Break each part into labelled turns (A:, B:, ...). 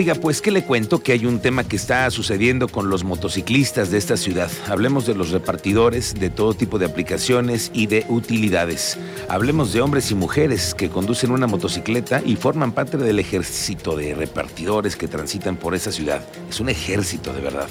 A: Oiga, pues, ¿qué le cuento? Que hay un tema que está sucediendo con los motociclistas de esta ciudad. Hablemos de los repartidores, de todo tipo de aplicaciones y de utilidades. Hablemos de hombres y mujeres que conducen una motocicleta y forman parte del ejército de repartidores que transitan por esa ciudad. Es un ejército de verdad.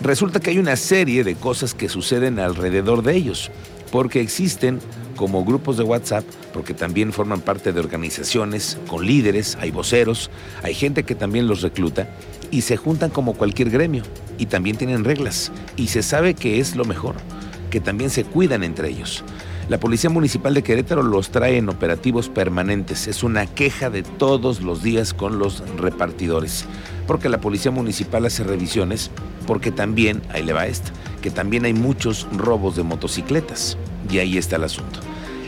A: Resulta que hay una serie de cosas que suceden alrededor de ellos, porque existen como grupos de WhatsApp, porque también forman parte de organizaciones con líderes, hay voceros, hay gente que también los recluta y se juntan como cualquier gremio y también tienen reglas y se sabe que es lo mejor, que también se cuidan entre ellos. La Policía Municipal de Querétaro los trae en operativos permanentes. Es una queja de todos los días con los repartidores. Porque la Policía Municipal hace revisiones, porque también, ahí le va esta, que también hay muchos robos de motocicletas. Y ahí está el asunto.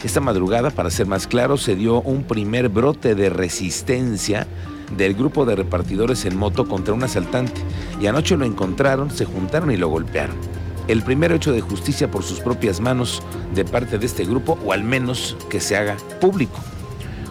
A: Esta madrugada, para ser más claro, se dio un primer brote de resistencia del grupo de repartidores en moto contra un asaltante y anoche lo encontraron, se juntaron y lo golpearon. El primer hecho de justicia por sus propias manos de parte de este grupo o al menos que se haga público.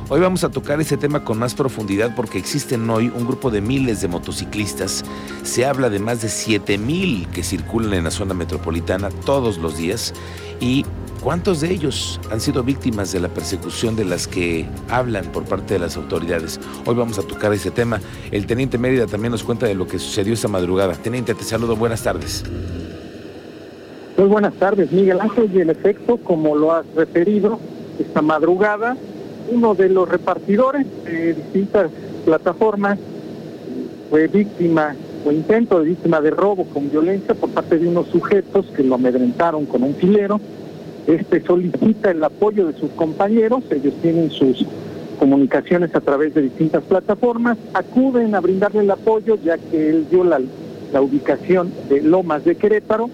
A: Hoy vamos a tocar ese tema con más profundidad porque existen hoy un grupo de miles de motociclistas. Se habla de más de 7 mil que circulan en la zona metropolitana todos los días y ¿Cuántos de ellos han sido víctimas de la persecución de las que hablan por parte de las autoridades? Hoy vamos a tocar ese tema. El teniente Mérida también nos cuenta de lo que sucedió esta madrugada. Teniente, te saludo. Buenas tardes.
B: Muy buenas tardes, Miguel Ángel. Y el efecto, como lo has referido, esta madrugada, uno de los repartidores de distintas plataformas fue víctima o intento de víctima de robo con violencia por parte de unos sujetos que lo amedrentaron con un filero. Este solicita el apoyo de sus compañeros, ellos tienen sus comunicaciones a través de distintas plataformas, acuden a brindarle el apoyo ya que él dio la, la ubicación de Lomas de Querétaro,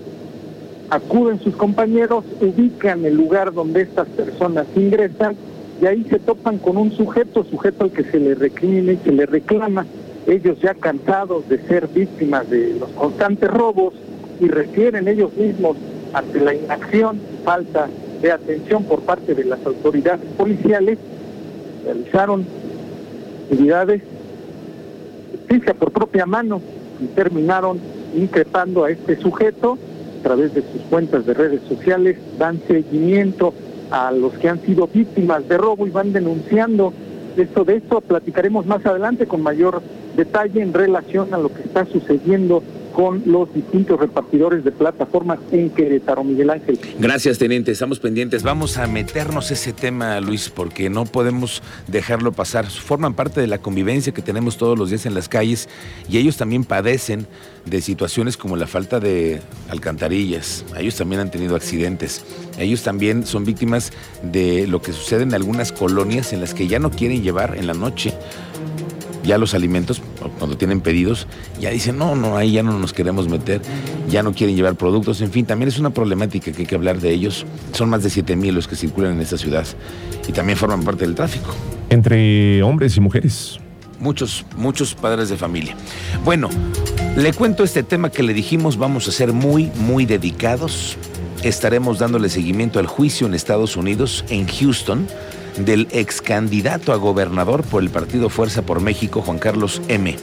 B: acuden sus compañeros, ubican el lugar donde estas personas ingresan y ahí se topan con un sujeto, sujeto al que se le recrimina se le reclama, ellos ya cansados de ser víctimas de los constantes robos y refieren ellos mismos ante la inacción y falta de atención por parte de las autoridades policiales, realizaron actividades justicia por propia mano y terminaron increpando a este sujeto. A través de sus cuentas de redes sociales, dan seguimiento a los que han sido víctimas de robo y van denunciando esto de esto. Platicaremos más adelante con mayor detalle en relación a lo que está sucediendo con los distintos repartidores de plataformas en Querétaro, Miguel Ángel.
A: Gracias, teniente. Estamos pendientes. Vamos a meternos ese tema, Luis, porque no podemos dejarlo pasar. Forman parte de la convivencia que tenemos todos los días en las calles y ellos también padecen de situaciones como la falta de alcantarillas. Ellos también han tenido accidentes. Ellos también son víctimas de lo que sucede en algunas colonias en las que ya no quieren llevar en la noche ya los alimentos, cuando tienen pedidos, ya dicen, no, no, ahí ya no nos queremos meter, ya no quieren llevar productos, en fin, también es una problemática que hay que hablar de ellos. Son más de 7 mil los que circulan en esta ciudad y también forman parte del tráfico.
C: Entre hombres y mujeres.
A: Muchos, muchos padres de familia. Bueno, le cuento este tema que le dijimos, vamos a ser muy, muy dedicados. Estaremos dándole seguimiento al juicio en Estados Unidos, en Houston del ex candidato a gobernador por el partido Fuerza por México, Juan Carlos M.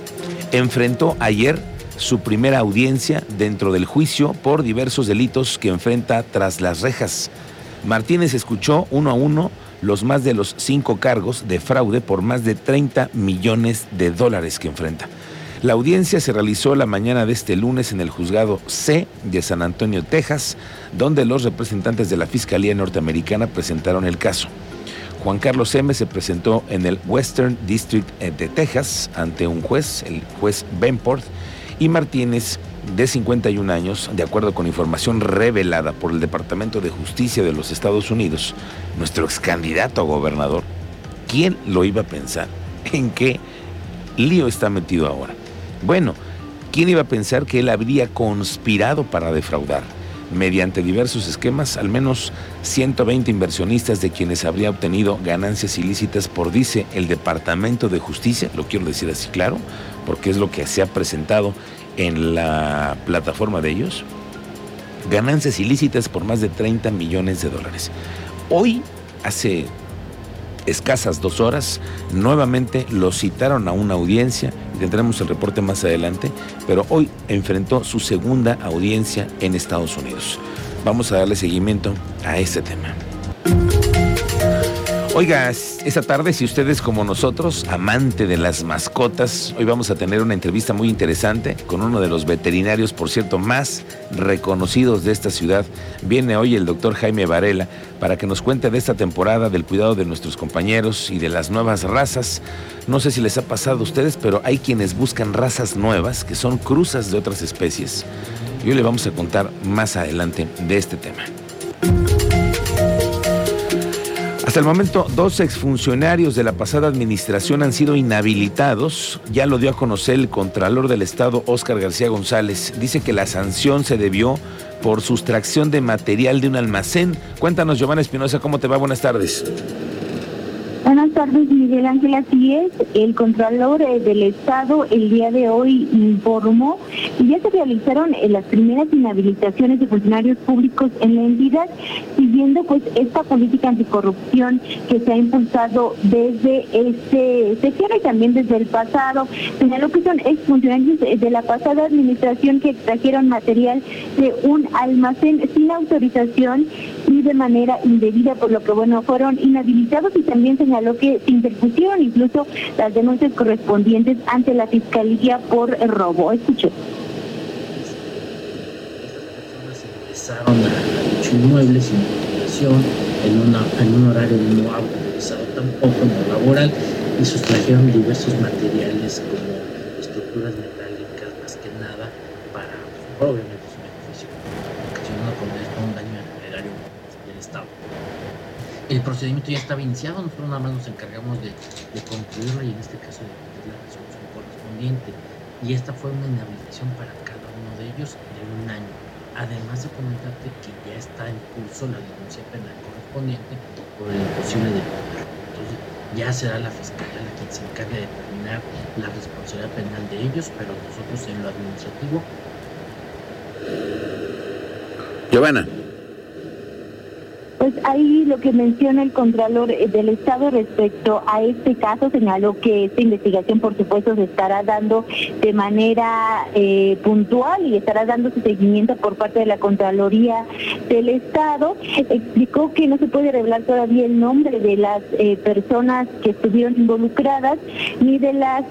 A: Enfrentó ayer su primera audiencia dentro del juicio por diversos delitos que enfrenta tras las rejas. Martínez escuchó uno a uno los más de los cinco cargos de fraude por más de 30 millones de dólares que enfrenta. La audiencia se realizó la mañana de este lunes en el juzgado C de San Antonio, Texas, donde los representantes de la Fiscalía Norteamericana presentaron el caso. Juan Carlos M. se presentó en el Western District eh, de Texas ante un juez, el juez Benport, y Martínez, de 51 años, de acuerdo con información revelada por el Departamento de Justicia de los Estados Unidos, nuestro ex candidato a gobernador, ¿quién lo iba a pensar? ¿En qué lío está metido ahora? Bueno, ¿quién iba a pensar que él habría conspirado para defraudar? Mediante diversos esquemas, al menos 120 inversionistas de quienes habría obtenido ganancias ilícitas por, dice el Departamento de Justicia, lo quiero decir así claro, porque es lo que se ha presentado en la plataforma de ellos, ganancias ilícitas por más de 30 millones de dólares. Hoy, hace escasas dos horas, nuevamente lo citaron a una audiencia, tendremos el reporte más adelante, pero hoy enfrentó su segunda audiencia en Estados Unidos. Vamos a darle seguimiento a este tema. Oiga, esta tarde, si ustedes como nosotros, amante de las mascotas, hoy vamos a tener una entrevista muy interesante con uno de los veterinarios, por cierto, más reconocidos de esta ciudad. Viene hoy el doctor Jaime Varela para que nos cuente de esta temporada, del cuidado de nuestros compañeros y de las nuevas razas. No sé si les ha pasado a ustedes, pero hay quienes buscan razas nuevas, que son cruzas de otras especies. Y hoy le vamos a contar más adelante de este tema. Hasta el momento, dos exfuncionarios de la pasada administración han sido inhabilitados. Ya lo dio a conocer el Contralor del Estado, Óscar García González. Dice que la sanción se debió por sustracción de material de un almacén. Cuéntanos, Giovanna Espinosa, ¿cómo te va? Buenas tardes.
D: Tardes, Miguel Ángel. Así es, el Contralor eh, del Estado el día de hoy informó que ya se realizaron eh, las primeras inhabilitaciones de funcionarios públicos en la entidad, siguiendo pues esta política anticorrupción que se ha impulsado desde este sesión y también desde el pasado. Señaló que son exfuncionarios de la pasada administración que extrajeron material de un almacén sin autorización y de manera indebida, por lo que bueno, fueron inhabilitados y también se señaló que se interpusieron incluso las denuncias correspondientes ante la Fiscalía por robo. Escuche.
E: A dicho inmueble sin autorización, en, una, en un horario no autorizado tampoco, no laboral, y sustrajeron diversos materiales como estructuras metálicas, más que nada, para, obviamente, su beneficio, ocasionando con esto un daño al erario del Estado el procedimiento ya estaba iniciado, nosotros nada más nos encargamos de, de concluirlo y en este caso de pedir la resolución correspondiente. Y esta fue una inhabilitación para cada uno de ellos de un año. Además de comentarte que ya está en curso la denuncia penal correspondiente por el imposible de Entonces ya será la fiscalía la quien se encargue de determinar la responsabilidad penal de ellos, pero nosotros en lo administrativo.
A: Giovanna.
D: Pues ahí lo que menciona el Contralor eh, del Estado respecto a este caso señaló que esta investigación, por supuesto, se estará dando de manera eh, puntual y estará dando su seguimiento por parte de la Contraloría del Estado. Explicó que no se puede revelar todavía el nombre de las eh, personas que estuvieron involucradas ni de las,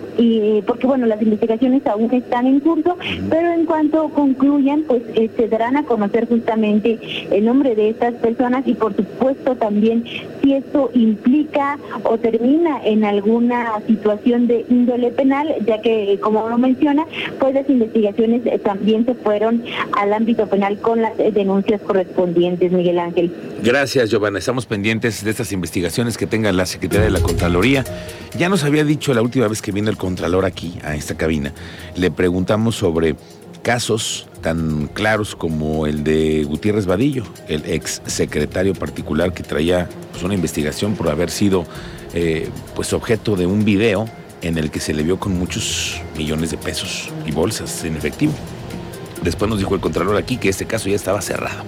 D: porque bueno, las investigaciones aún están en curso, pero en cuanto concluyan, pues se darán a conocer justamente el nombre de estas personas y por supuesto también si esto implica o termina en alguna situación de índole penal, ya que como lo menciona, pues las investigaciones también se fueron al ámbito penal con las denuncias correspondientes, Miguel Ángel.
A: Gracias, Giovanna. Estamos pendientes de estas investigaciones que tenga la Secretaría de la Contraloría. Ya nos había dicho la última vez que vino el Contralor aquí, a esta cabina, le preguntamos sobre casos tan claros como el de Gutiérrez Vadillo, el ex secretario particular que traía pues, una investigación por haber sido eh, pues objeto de un video en el que se le vio con muchos millones de pesos y bolsas en efectivo. Después nos dijo el Contralor aquí que este caso ya estaba cerrado.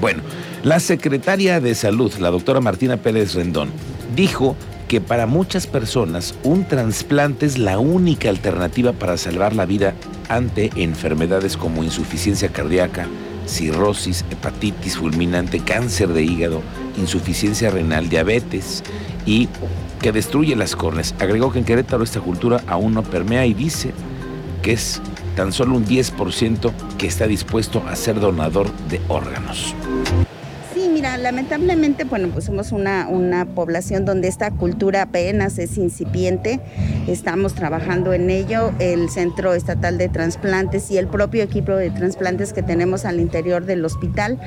A: Bueno, la secretaria de Salud, la doctora Martina Pérez Rendón, dijo que para muchas personas un trasplante es la única alternativa para salvar la vida ante enfermedades como insuficiencia cardíaca, cirrosis, hepatitis fulminante, cáncer de hígado, insuficiencia renal, diabetes y que destruye las córneas. Agregó que en Querétaro esta cultura aún no permea y dice que es tan solo un 10% que está dispuesto a ser donador de órganos
F: lamentablemente, bueno, pues somos una, una población donde esta cultura apenas es incipiente. Estamos trabajando en ello. El Centro Estatal de Transplantes y el propio equipo de trasplantes que tenemos al interior del hospital.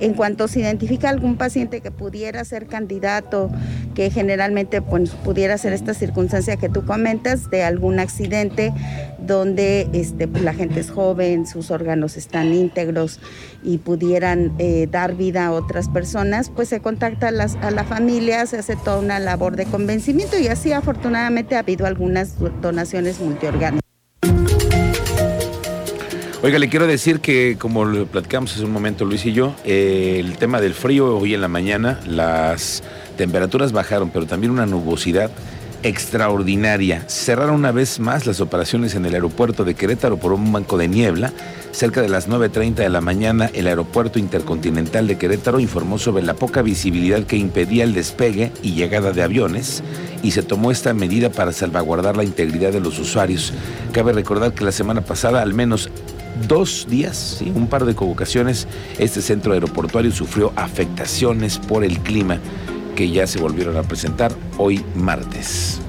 F: En cuanto se identifica algún paciente que pudiera ser candidato, que generalmente pues, pudiera ser esta circunstancia que tú comentas, de algún accidente donde este, pues, la gente es joven, sus órganos están íntegros y pudieran eh, dar vida a otras personas, pues se contacta a, las, a la familia, se hace toda una labor de convencimiento y así afortunadamente ha habido algunas donaciones multiorgánicas.
A: Oiga, le quiero decir que, como lo platicamos hace un momento Luis y yo, eh, el tema del frío hoy en la mañana, las temperaturas bajaron, pero también una nubosidad extraordinaria. Cerraron una vez más las operaciones en el aeropuerto de Querétaro por un banco de niebla. Cerca de las 9.30 de la mañana, el aeropuerto intercontinental de Querétaro informó sobre la poca visibilidad que impedía el despegue y llegada de aviones y se tomó esta medida para salvaguardar la integridad de los usuarios. Cabe recordar que la semana pasada al menos dos días, un par de convocaciones, este centro aeroportuario sufrió afectaciones por el clima que ya se volvieron a presentar hoy martes.